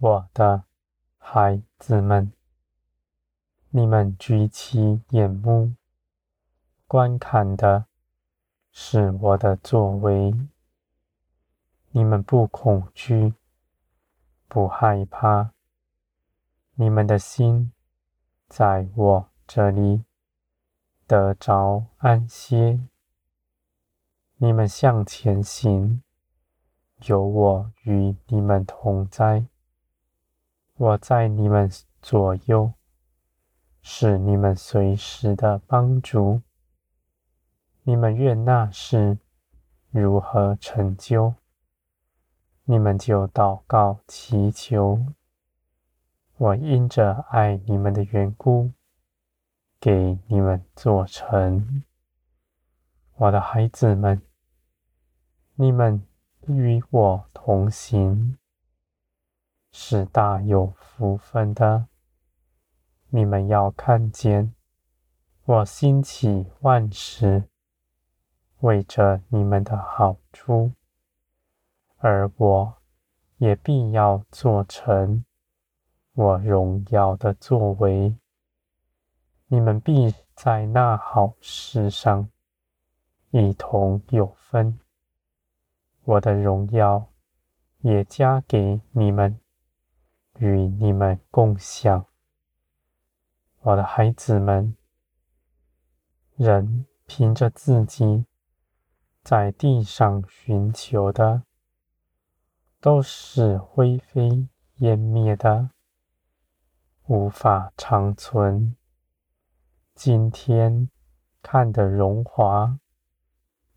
我的孩子们，你们举起眼目，观看的是我的作为。你们不恐惧，不害怕，你们的心在我这里得着安歇。你们向前行，有我与你们同在。我在你们左右，是你们随时的帮助。你们愿那事如何成就，你们就祷告祈求。我因着爱你们的缘故，给你们做成。我的孩子们，你们与我同行。是大有福分的。你们要看见，我兴起万事，为着你们的好处，而我也必要做成我荣耀的作为。你们必在那好事上一同有分，我的荣耀也加给你们。与你们共享，我的孩子们。人凭着自己在地上寻求的，都是灰飞烟灭的，无法长存。今天看的荣华，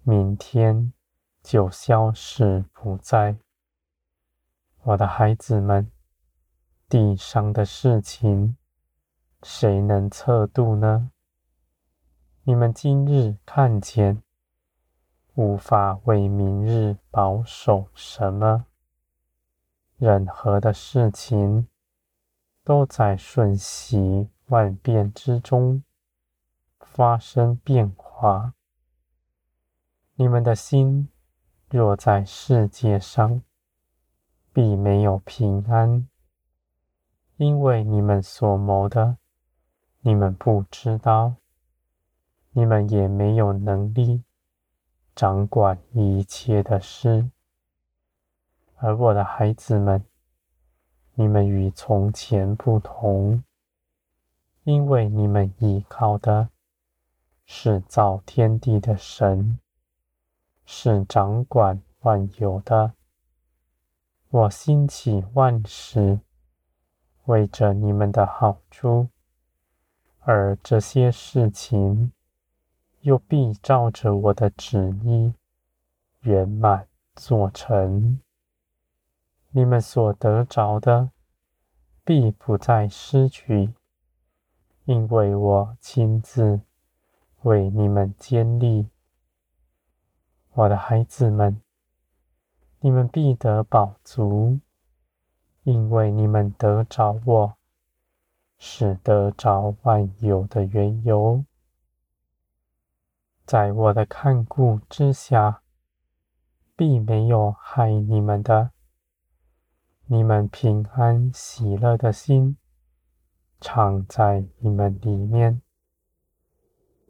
明天就消失不在。我的孩子们。地上的事情，谁能测度呢？你们今日看见，无法为明日保守什么。任何的事情，都在瞬息万变之中发生变化。你们的心若在世界上，必没有平安。因为你们所谋的，你们不知道，你们也没有能力掌管一切的事。而我的孩子们，你们与从前不同，因为你们依靠的是造天地的神，是掌管万有的。我兴起万事。为着你们的好处，而这些事情又必照着我的旨意圆满做成。你们所得着的，必不再失去，因为我亲自为你们建立。我的孩子们，你们必得饱足。因为你们得着我，是得着万有的缘由，在我的看顾之下，必没有害你们的。你们平安喜乐的心，常在你们里面。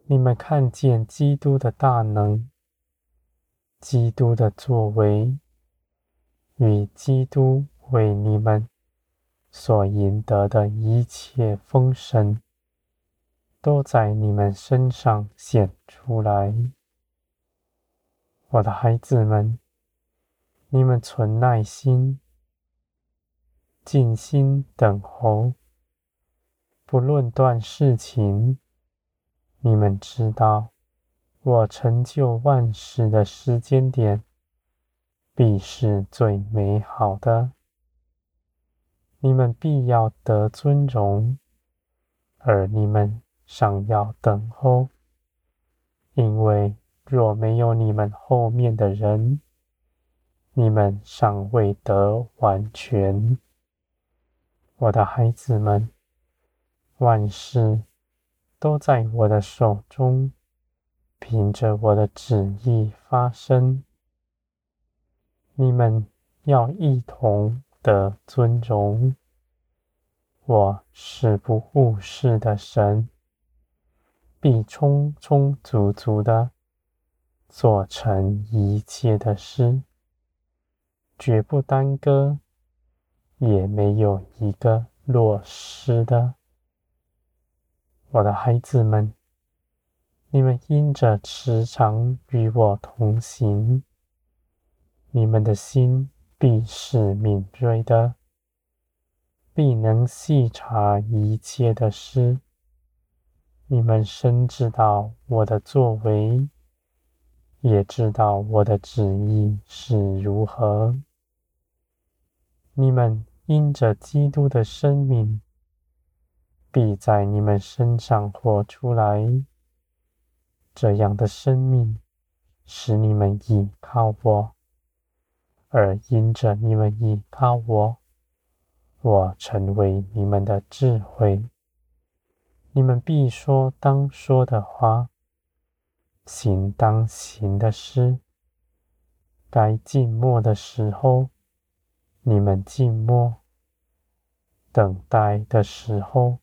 你们看见基督的大能，基督的作为，与基督。为你们所赢得的一切丰盛，都在你们身上显出来。我的孩子们，你们存耐心，静心等候，不论断事情。你们知道，我成就万事的时间点，必是最美好的。你们必要得尊荣，而你们尚要等候，因为若没有你们后面的人，你们尚未得完全。我的孩子们，万事都在我的手中，凭着我的旨意发生。你们要一同的尊荣。我是不误事的神，必充充足足的做成一切的事，绝不耽搁，也没有一个落失的。我的孩子们，你们因着时常与我同行，你们的心必是敏锐的，必能细察一切的事。你们深知道我的作为，也知道我的旨意是如何。你们因着基督的生命，必在你们身上活出来。这样的生命使你们倚靠我，而因着你们依靠我，我成为你们的智慧。你们必说当说的话，行当行的事。该静默的时候，你们静默；等待的时候，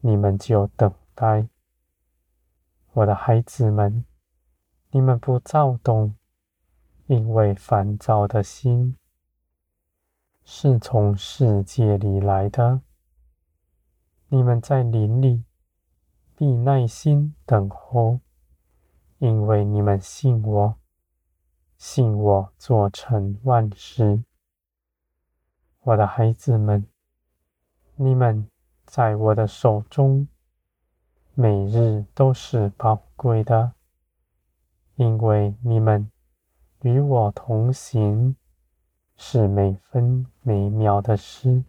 你们就等待。我的孩子们，你们不躁动，因为烦躁的心是从世界里来的。你们在林里必耐心等候，因为你们信我，信我做成万事。我的孩子们，你们在我的手中。每日都是宝贵的，因为你们与我同行，是每分每秒的事。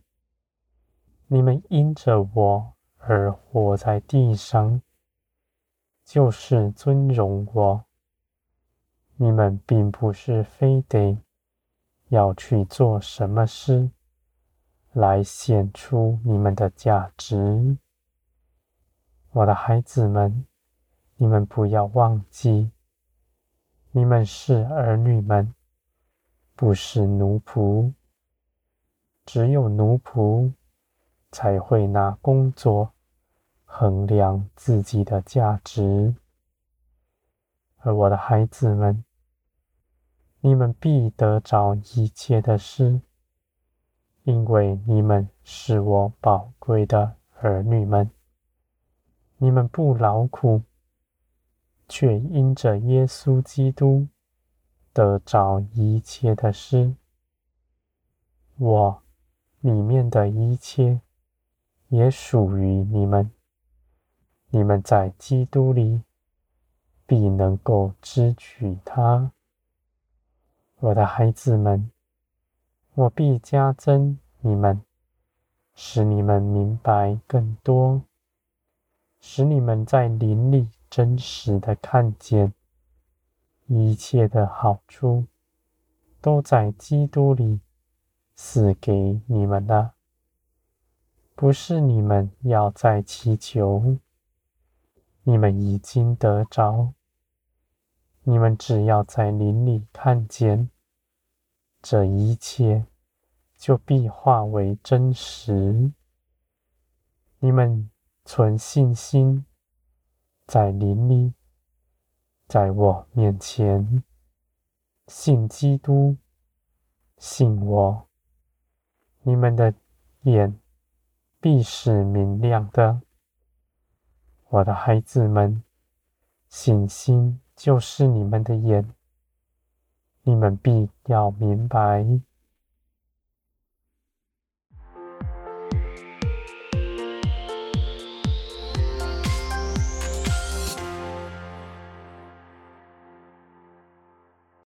你们因着我而活在地上，就是尊荣我。你们并不是非得要去做什么事，来显出你们的价值。我的孩子们，你们不要忘记，你们是儿女们，不是奴仆。只有奴仆才会拿工作衡量自己的价值。而我的孩子们，你们必得着一切的事，因为你们是我宝贵的儿女们。你们不劳苦，却因着耶稣基督得着一切的事。我里面的一切也属于你们。你们在基督里必能够支取它。我的孩子们，我必加增你们，使你们明白更多。使你们在灵里真实的看见，一切的好处都在基督里赐给你们了。不是你们要再祈求，你们已经得着。你们只要在灵里看见，这一切就必化为真实。你们。存信心，在林里，在我面前，信基督，信我，你们的眼必是明亮的。我的孩子们，信心就是你们的眼，你们必要明白，